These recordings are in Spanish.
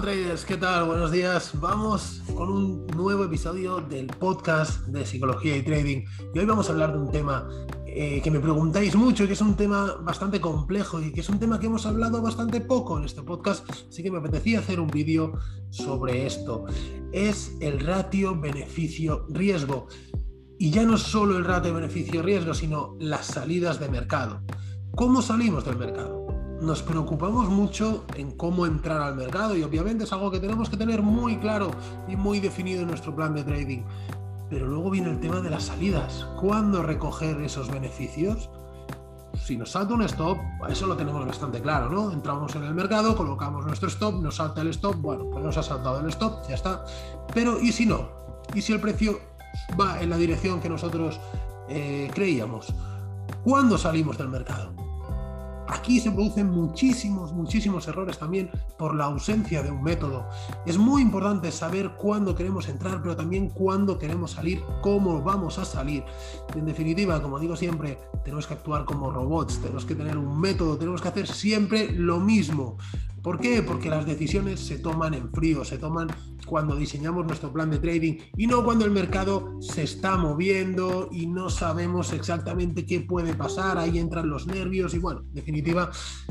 Traders, ¿qué tal? Buenos días. Vamos con un nuevo episodio del podcast de psicología y trading. Y hoy vamos a hablar de un tema eh, que me preguntáis mucho y que es un tema bastante complejo y que es un tema que hemos hablado bastante poco en este podcast, así que me apetecía hacer un vídeo sobre esto. Es el ratio beneficio-riesgo. Y ya no solo el ratio beneficio-riesgo, sino las salidas de mercado. ¿Cómo salimos del mercado? Nos preocupamos mucho en cómo entrar al mercado y obviamente es algo que tenemos que tener muy claro y muy definido en nuestro plan de trading. Pero luego viene el tema de las salidas. ¿Cuándo recoger esos beneficios? Si nos salta un stop, eso lo tenemos bastante claro, ¿no? Entramos en el mercado, colocamos nuestro stop, nos salta el stop, bueno, pues nos ha saltado el stop, ya está. Pero ¿y si no? ¿Y si el precio va en la dirección que nosotros eh, creíamos? ¿Cuándo salimos del mercado? Aquí se producen muchísimos, muchísimos errores también por la ausencia de un método. Es muy importante saber cuándo queremos entrar, pero también cuándo queremos salir, cómo vamos a salir. En definitiva, como digo siempre, tenemos que actuar como robots, tenemos que tener un método, tenemos que hacer siempre lo mismo. ¿Por qué? Porque las decisiones se toman en frío, se toman cuando diseñamos nuestro plan de trading y no cuando el mercado se está moviendo y no sabemos exactamente qué puede pasar, ahí entran los nervios y bueno, en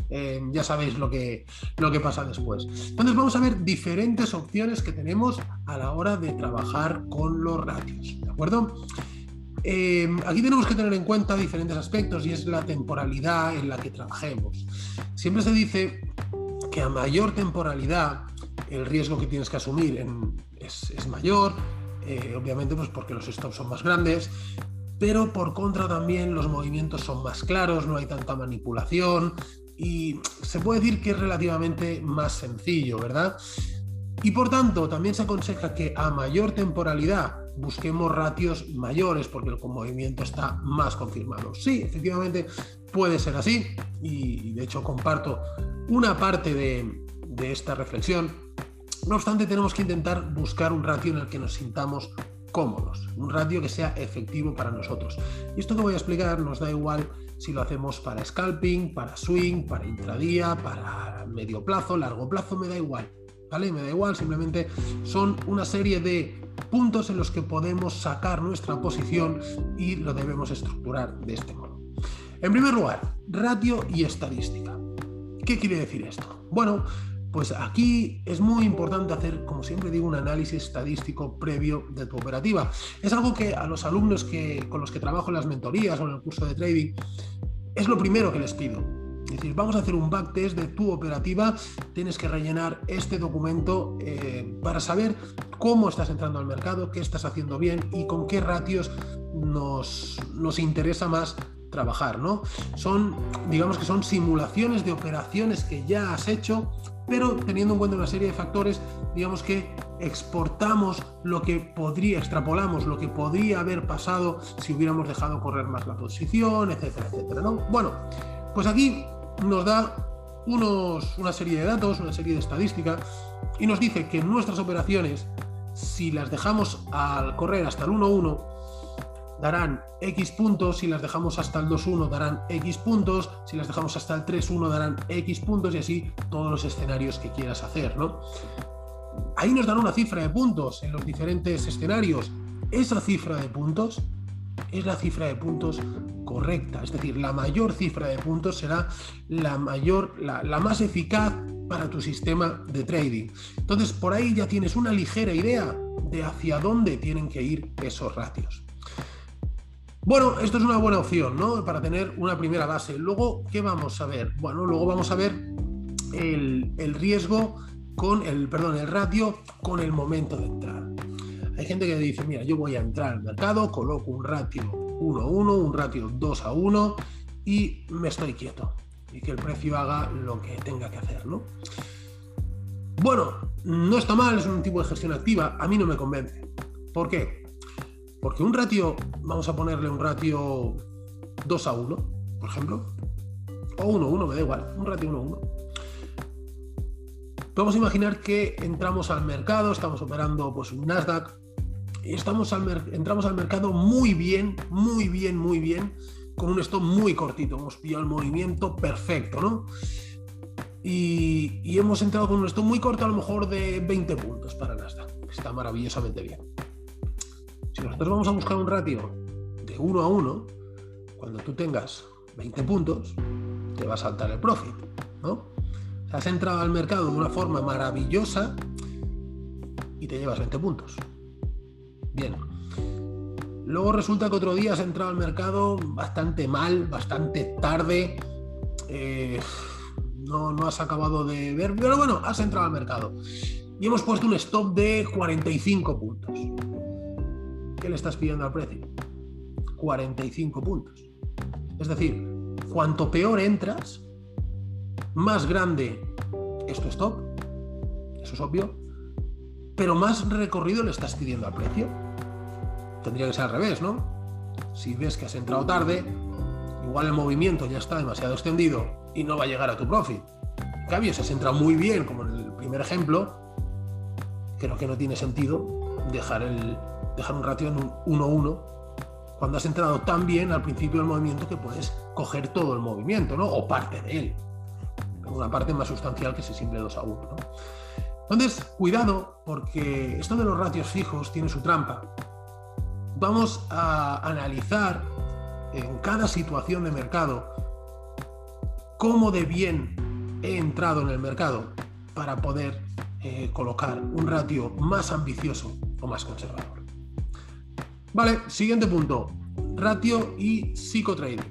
eh, ya sabéis lo que, lo que pasa después. Entonces vamos a ver diferentes opciones que tenemos a la hora de trabajar con los ratios, ¿de acuerdo? Eh, aquí tenemos que tener en cuenta diferentes aspectos y es la temporalidad en la que trabajemos. Siempre se dice que a mayor temporalidad el riesgo que tienes que asumir es, mayor, eh, obviamente pues porque los stops son más grandes, pero por contra también los movimientos son más claros, no hay tanta manipulación y se puede decir que es relativamente más sencillo, ¿verdad? Y por tanto, también se aconseja que a mayor temporalidad busquemos ratios mayores porque el movimiento está más confirmado. Sí, efectivamente puede ser así y de hecho comparto una parte de, esta reflexión. No obstante, tenemos que intentar buscar un ratio en el que nos sintamos cómodos, un ratio que sea efectivo para nosotros. Y esto que voy a explicar nos da igual si lo hacemos para scalping, para swing, para intradía, para medio plazo, largo plazo, me da igual. ¿Vale? Me da igual, simplemente son una serie de puntos en los que podemos sacar nuestra posición y lo debemos estructurar de este modo. En primer lugar, ratio y estadística. ¿Qué quiere decir esto? Bueno, pues aquí es muy importante hacer, como siempre digo, un análisis estadístico previo de tu operativa. Es algo que a los alumnos que, con los que trabajo en las mentorías o en el curso de trading, es lo primero que les pido. Es decir, vamos a hacer un backtest de tu operativa, tienes que rellenar este documento eh, para saber cómo estás entrando al mercado, qué estás haciendo bien y con qué ratios nos, nos interesa más trabajar, ¿no? Son, digamos que son simulaciones de operaciones que ya has hecho, pero teniendo en cuenta una serie de factores, digamos que exportamos lo que podría, extrapolamos lo que podría haber pasado si hubiéramos dejado correr más la posición, etcétera, etcétera, ¿no? Bueno, pues aquí nos da unos, una serie de datos, una serie de estadísticas, y nos dice que nuestras operaciones, si las dejamos al correr hasta el 1-1, darán X puntos, si las dejamos hasta el 2-1 darán X puntos, si las dejamos hasta el 3-1 darán X puntos y así todos los escenarios que quieras hacer, ¿no? Ahí nos dan una cifra de puntos en los diferentes escenarios. Esa cifra de puntos es la cifra de puntos correcta, es decir, la mayor cifra de puntos será la mayor, la, la más eficaz para tu sistema de trading. Entonces, por ahí ya tienes una ligera idea de hacia dónde tienen que ir esos ratios. Bueno, esto es una buena opción, ¿no? Para tener una primera base. Luego, ¿qué vamos a ver? Bueno, luego vamos a ver el, riesgo con el, perdón, el ratio con el momento de entrar. Hay gente que dice, mira, yo voy a entrar al mercado, coloco un ratio 1 a 1, un ratio 2 a 1 y me estoy quieto. Y que el precio haga lo que tenga que hacer, ¿no? Bueno, no está mal, es un tipo de gestión activa, a mí no me convence. ¿Por qué? Porque un ratio, vamos a ponerle un ratio 2 a 1, por ejemplo, o 1 a 1, me da igual, un ratio 1 a 1. Podemos imaginar que entramos al mercado, estamos operando pues un Nasdaq, y estamos al entramos al mercado muy bien, muy bien, muy bien, con un stop muy cortito. Hemos pillado el movimiento perfecto, ¿no? y, hemos entrado con un stop muy corto, a lo mejor de 20 puntos para Nasdaq. Está maravillosamente bien. Nosotros vamos a buscar un ratio de 1 a 1, cuando tú tengas 20 puntos, te va a saltar el profit, ¿no? has entrado al mercado de una forma maravillosa y te llevas 20 puntos. Bien. Luego resulta que otro día has entrado al mercado bastante mal, bastante tarde. Eh, no, no has acabado de ver, pero bueno, has entrado al mercado. Y hemos puesto un stop de 45 puntos. ¿Qué le estás pidiendo al precio? 45 puntos. Es decir, cuanto peor entras, más grande es tu stop. Eso es obvio. Pero más recorrido le estás pidiendo al precio. Tendría que ser al revés, ¿no? Si ves que has entrado tarde, igual el movimiento ya está demasiado extendido y no va a llegar a tu profit. En cambio, si has entrado muy bien, como en el primer ejemplo, creo que no tiene sentido dejar, el, dejar un ratio en un 1-1 cuando has entrado tan bien al principio del movimiento que puedes coger todo el movimiento, ¿no? O parte de él. Una parte más sustancial que ese simple 2 a 1, ¿no? Entonces, cuidado, porque esto de los ratios fijos tiene su trampa. Vamos a analizar en cada situación de mercado cómo de bien he entrado en el mercado para poder eh, colocar un ratio más ambicioso o más conservador. Vale, siguiente punto, ratio y psicotrading.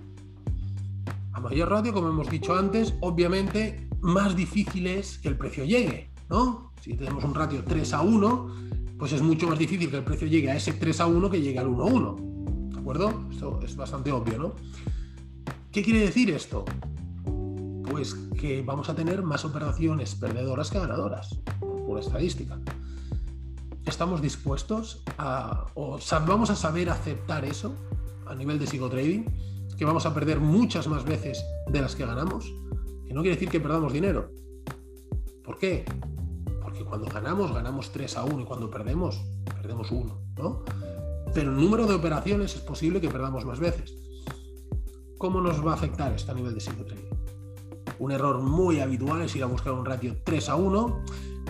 A mayor ratio, como hemos dicho antes, obviamente más difícil es que el precio llegue, ¿no? Si tenemos un ratio 3 a 1, pues es mucho más difícil que el precio llegue a ese 3 a 1 que llegue al 1 a 1. ¿De acuerdo? Esto es bastante obvio, ¿no? ¿Qué quiere decir esto? Pues que vamos a tener más operaciones perdedoras que ganadoras, por estadística. ¿Estamos dispuestos a, o vamos a saber aceptar eso a nivel de psicotrading? Que vamos a perder muchas más veces de las que ganamos. Que no quiere decir que perdamos dinero. ¿Por qué? Porque cuando ganamos, ganamos 3 a 1 y cuando perdemos, perdemos 1, ¿no? Pero el número de operaciones es posible que perdamos más veces. ¿Cómo nos va a afectar esto a nivel de psicotrading? Un error muy habitual es ir a buscar un ratio 3 a 1,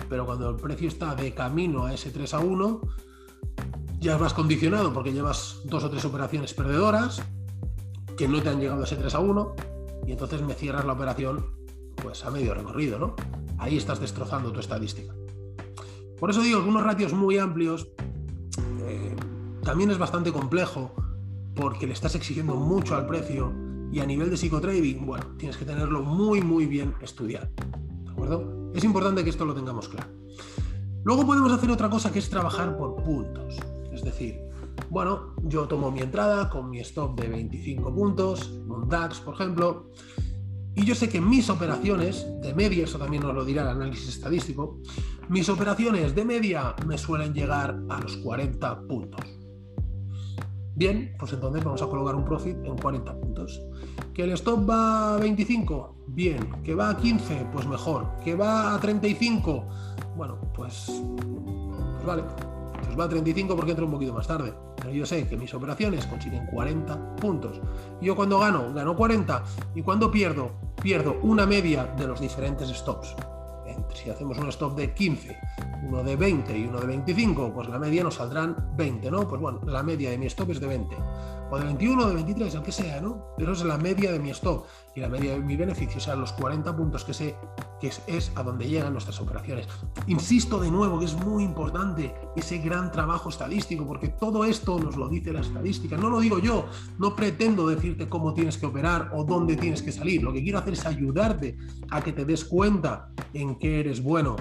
pero cuando el precio está de camino a ese 3 a 1, ya vas condicionado porque llevas dos o tres operaciones perdedoras que no te han llegado a ese 3 a 1 y entonces me cierras la operación pues a medio recorrido, ¿no? Ahí estás destrozando tu estadística. Por eso digo que unos ratios muy amplios eh, también es bastante complejo porque le estás exigiendo mucho al precio y a nivel de psicotrading, bueno, tienes que tenerlo muy, muy bien estudiado. ¿De acuerdo? Es importante que esto lo tengamos claro. Luego podemos hacer otra cosa que es trabajar por puntos. Es decir, bueno, yo tomo mi entrada con mi stop de 25 puntos, un DAX, por ejemplo, y yo sé que mis operaciones de media, eso también nos lo dirá el análisis estadístico, mis operaciones de media me suelen llegar a los 40 puntos. Bien, pues entonces vamos a colocar un profit en 40 puntos. ¿Que el stop va a 25? Bien. ¿Que va a 15? Pues mejor. ¿Que va a 35? Bueno, pues, pues vale. Pues va a 35 porque entro un poquito más tarde. Pero yo sé que mis operaciones consiguen 40 puntos. yo cuando gano, gano 40. Y cuando pierdo, pierdo una media de los diferentes stops si hacemos un stop de 15, uno de 20 y uno de 25, pues la media nos saldrán 20, ¿no? Pues bueno, la media de mi stop es de 20, o de 21 o de 23, aunque sea, ¿no? Pero es la media de mi stop y la media de mi beneficio, o sea, los 40 puntos que sé que es, a donde llegan nuestras operaciones. Insisto de nuevo que es muy importante ese gran trabajo estadístico, porque todo esto nos lo dice la estadística, no lo digo yo, no pretendo decirte cómo tienes que operar o dónde tienes que salir, lo que quiero hacer es ayudarte a que te des cuenta en qué eres bueno,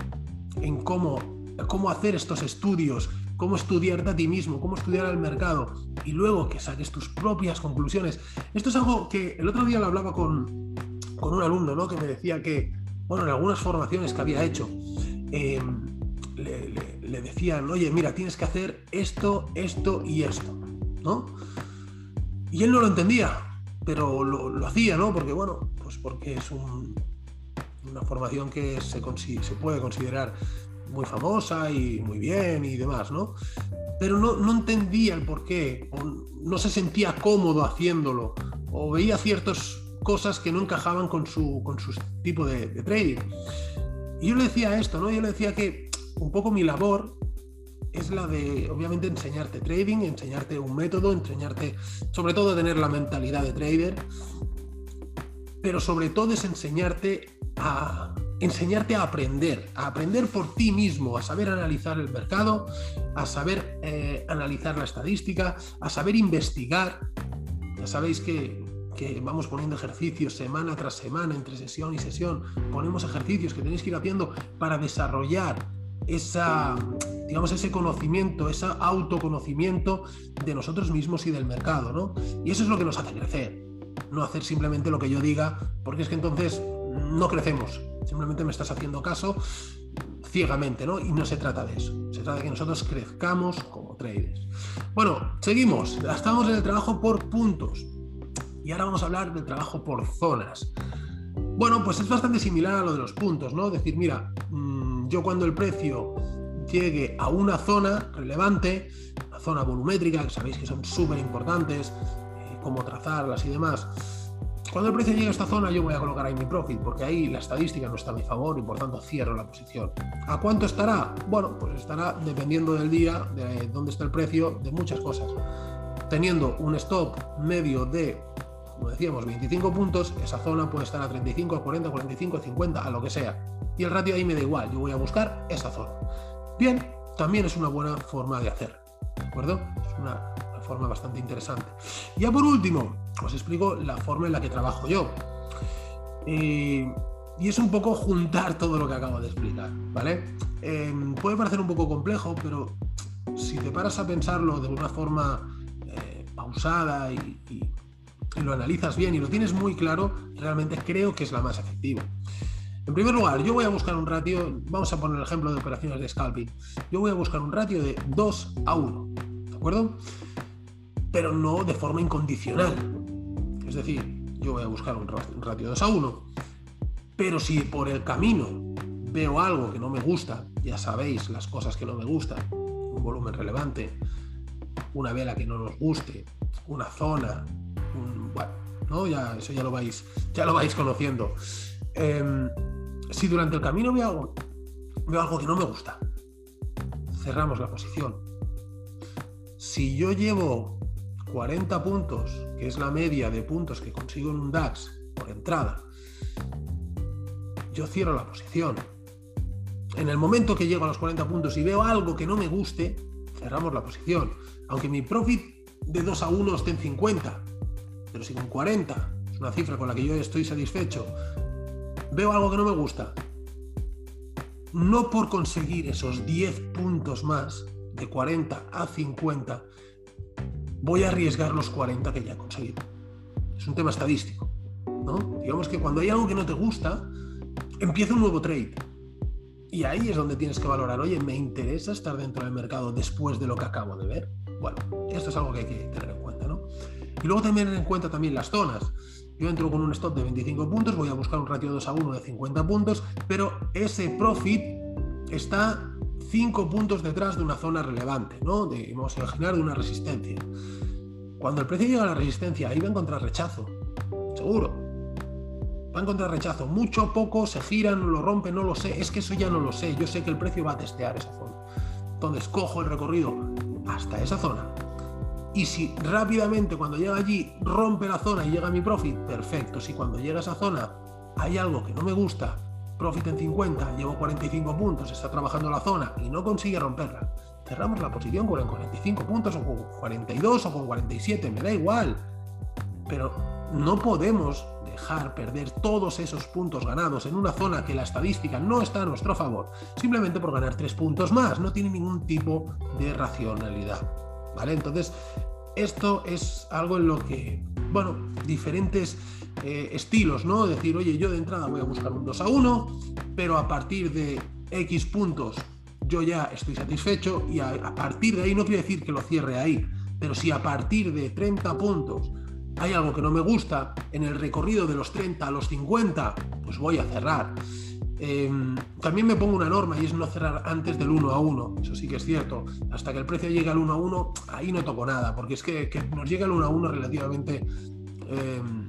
en cómo, cómo hacer estos estudios, cómo estudiarte a ti mismo, cómo estudiar al mercado y luego que saques tus propias conclusiones. Esto es algo que el otro día lo hablaba con, con un alumno ¿no? que me decía que, bueno, en algunas formaciones que había hecho, em, le, decían, oye, mira, tienes que hacer esto, esto y esto, ¿no? Y él no lo entendía, pero lo, hacía, ¿no? Porque, bueno, pues porque es un, una formación que se, se puede considerar muy famosa y muy bien y demás, ¿no? Pero no, no entendía el por qué, o no se sentía cómodo haciéndolo, o veía ciertos cosas que no encajaban con su, con su tipo de, trading. Y yo le decía esto, ¿no? Yo le decía que un poco mi labor es la de, obviamente, enseñarte trading, enseñarte un método, enseñarte, sobre todo, tener la mentalidad de trader, pero sobre todo es enseñarte a, enseñarte a aprender, a aprender por ti mismo, a saber analizar el mercado, a saber eh, analizar la estadística, a saber investigar. Ya sabéis que, que, vamos poniendo ejercicios semana tras semana, entre sesión y sesión, ponemos ejercicios que tenéis que ir haciendo para desarrollar esa, digamos, ese conocimiento, ese autoconocimiento de nosotros mismos y del mercado, ¿no? Y eso es lo que nos hace crecer, no hacer simplemente lo que yo diga, porque es que entonces no crecemos, simplemente me estás haciendo caso ciegamente, ¿no? Y no se trata de eso, se trata de que nosotros crezcamos como traders. Bueno, seguimos, estamos en el trabajo por puntos y ahora vamos a hablar del trabajo por zonas. Bueno, pues es bastante similar a lo de los puntos, ¿no? Decir, mira, mm, yo cuando el precio llegue a una zona relevante, la zona volumétrica, que sabéis que son súper importantes, eh, cómo trazarlas y demás, cuando el precio llegue a esta zona yo voy a colocar ahí mi profit, porque ahí la estadística no está a mi favor y por tanto cierro la posición. ¿A cuánto estará? Bueno, pues estará dependiendo del día, de dónde está el precio, de muchas cosas. Teniendo un stop medio de, como decíamos, 25 puntos, esa zona puede estar a 35, a 40, 45, 50, a lo que sea. Y el ratio ahí me da igual, yo voy a buscar esa zona. Bien, también es una buena forma de hacer. ¿De acuerdo? Es una forma bastante interesante. Ya por último, os explico la forma en la que trabajo yo. y es un poco juntar todo lo que acabo de explicar, ¿vale? Em, puede parecer un poco complejo, pero si te paras a pensarlo de una forma eh, pausada y, lo analizas bien y lo tienes muy claro, realmente creo que es la más efectiva. En primer lugar, yo voy a buscar un ratio, vamos a poner el ejemplo de operaciones de scalping, yo voy a buscar un ratio de 2 a 1, ¿de acuerdo? pero no de forma incondicional. Es decir, yo voy a buscar un ratio 2 a 1, pero si por el camino veo algo que no me gusta, ya sabéis las cosas que no me gustan, un volumen relevante, una vela que no nos guste, una zona, bueno, ¿no? ya, eso ya lo vais, ya lo vais conociendo. Em, si durante el camino veo algo, veo algo que no me gusta, cerramos la posición. Si yo llevo 40 puntos, que es la media de puntos que consigo en un DAX por entrada, yo cierro la posición. En el momento que llego a los 40 puntos y veo algo que no me guste, cerramos la posición. Aunque mi profit de 2 a 1 esté en 50, pero si con 40 es una cifra con la que yo estoy satisfecho, veo algo que no me gusta, no por conseguir esos 10 puntos más, de 40 a 50, voy a arriesgar los 40 que ya he conseguido. Es un tema estadístico. ¿no? Digamos que cuando hay algo que no te gusta, empieza un nuevo trade. Y ahí es donde tienes que valorar, oye, ¿me interesa estar dentro del mercado después de lo que acabo de ver? Bueno, esto es algo que hay que tener en. Y luego tener en cuenta también las zonas. Yo entro con un stop de 25 puntos, voy a buscar un ratio 2 a 1 de 50 puntos, pero ese profit está 5 puntos detrás de una zona relevante, ¿no? De, vamos a imaginar de una resistencia. Cuando el precio llega a la resistencia, ahí va a encontrar rechazo, seguro. Va a encontrar rechazo. Mucho poco se giran, lo rompen, no lo sé. Es que eso ya no lo sé. Yo sé que el precio va a testear esa zona. Entonces cojo el recorrido hasta esa zona. Y si rápidamente cuando llega allí rompe la zona y llega mi profit, perfecto. Si cuando llega a esa zona hay algo que no me gusta, profit en 50, llevo 45 puntos, está trabajando la zona y no consigue romperla, cerramos la posición con 45 puntos o con 42 o con 47, me da igual. Pero no podemos dejar perder todos esos puntos ganados en una zona que la estadística no está a nuestro favor, simplemente por ganar tres puntos más, no tiene ningún tipo de racionalidad. Entonces, esto es algo en lo que, bueno, diferentes eh, estilos, ¿no? Decir, oye, yo de entrada voy a buscar un 2 a 1, pero a partir de X puntos yo ya estoy satisfecho y a, partir de ahí no quiere decir que lo cierre ahí, pero si a partir de 30 puntos hay algo que no me gusta, en el recorrido de los 30 a los 50, pues voy a cerrar. Em, también me pongo una norma y es no cerrar antes del 1 a 1, eso sí que es cierto. Hasta que el precio llegue al 1 a 1, ahí no toco nada, porque es que, nos llega el 1 a 1 relativamente... Em,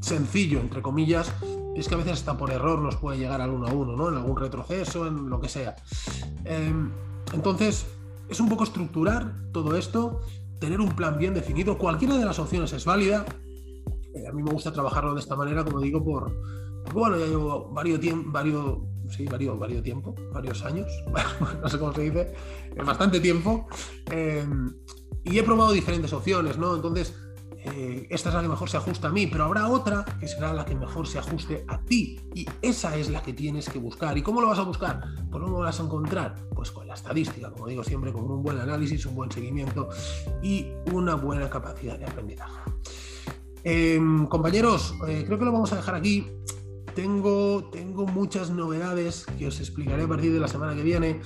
sencillo, entre comillas, es que a veces hasta por error nos puede llegar al uno a uno, ¿no? En algún retroceso, en lo que sea. Em, entonces, es un poco estructurar todo esto, tener un plan bien definido. Cualquiera de las opciones es válida. Eh, a mí me gusta trabajarlo de esta manera, como digo, por, bueno, ya llevo varios, varios, sí, varios, varios tiempo, varios años, no sé cómo se dice, bastante tiempo. Em, y he probado diferentes opciones, ¿no? Entonces, eh, esta es la que mejor se ajusta a mí, pero habrá otra que será la que mejor se ajuste a ti. Y esa es la que tienes que buscar. ¿Y cómo lo vas a buscar? ¿Cómo lo vas a encontrar? Pues con la estadística, como digo siempre, con un buen análisis, un buen seguimiento y una buena capacidad de aprendizaje. Em, compañeros, eh, creo que lo vamos a dejar aquí. Tengo, tengo muchas novedades que os explicaré a partir de la semana que viene,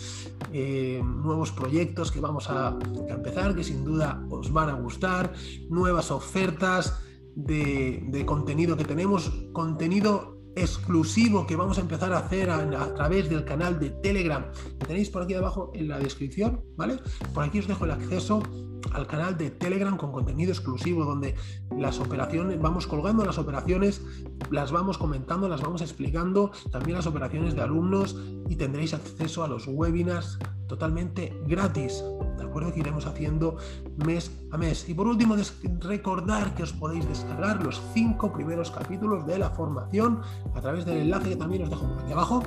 eh, nuevos proyectos que vamos a, empezar, que sin duda os van a gustar, nuevas ofertas de, contenido que tenemos, contenido exclusivo que vamos a empezar a hacer a, través del canal de Telegram. Que tenéis por aquí abajo en la descripción, ¿vale? Por aquí os dejo el acceso al canal de Telegram con contenido exclusivo donde las operaciones, vamos colgando las operaciones, las vamos comentando, las vamos explicando, también las operaciones de alumnos y tendréis acceso a los webinars totalmente gratis acuerdo que iremos haciendo mes a mes. Y por último, recordar que os podéis descargar los cinco primeros capítulos de la formación a través del enlace que también os dejo por aquí abajo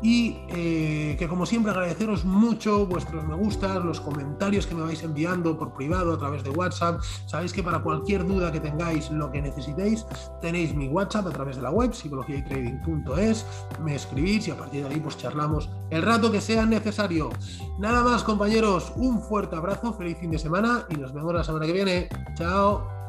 y eh, que como siempre agradeceros mucho vuestros me gustas, los comentarios que me vais enviando por privado a través de WhatsApp. Sabéis que para cualquier duda que tengáis, lo que necesitéis, tenéis mi WhatsApp a través de la web psicologiaytrading.es, me escribís y a partir de ahí pues charlamos el rato que sea necesario. Nada más compañeros, un fuerte abrazo, feliz fin de semana y nos vemos la semana que viene. Chao.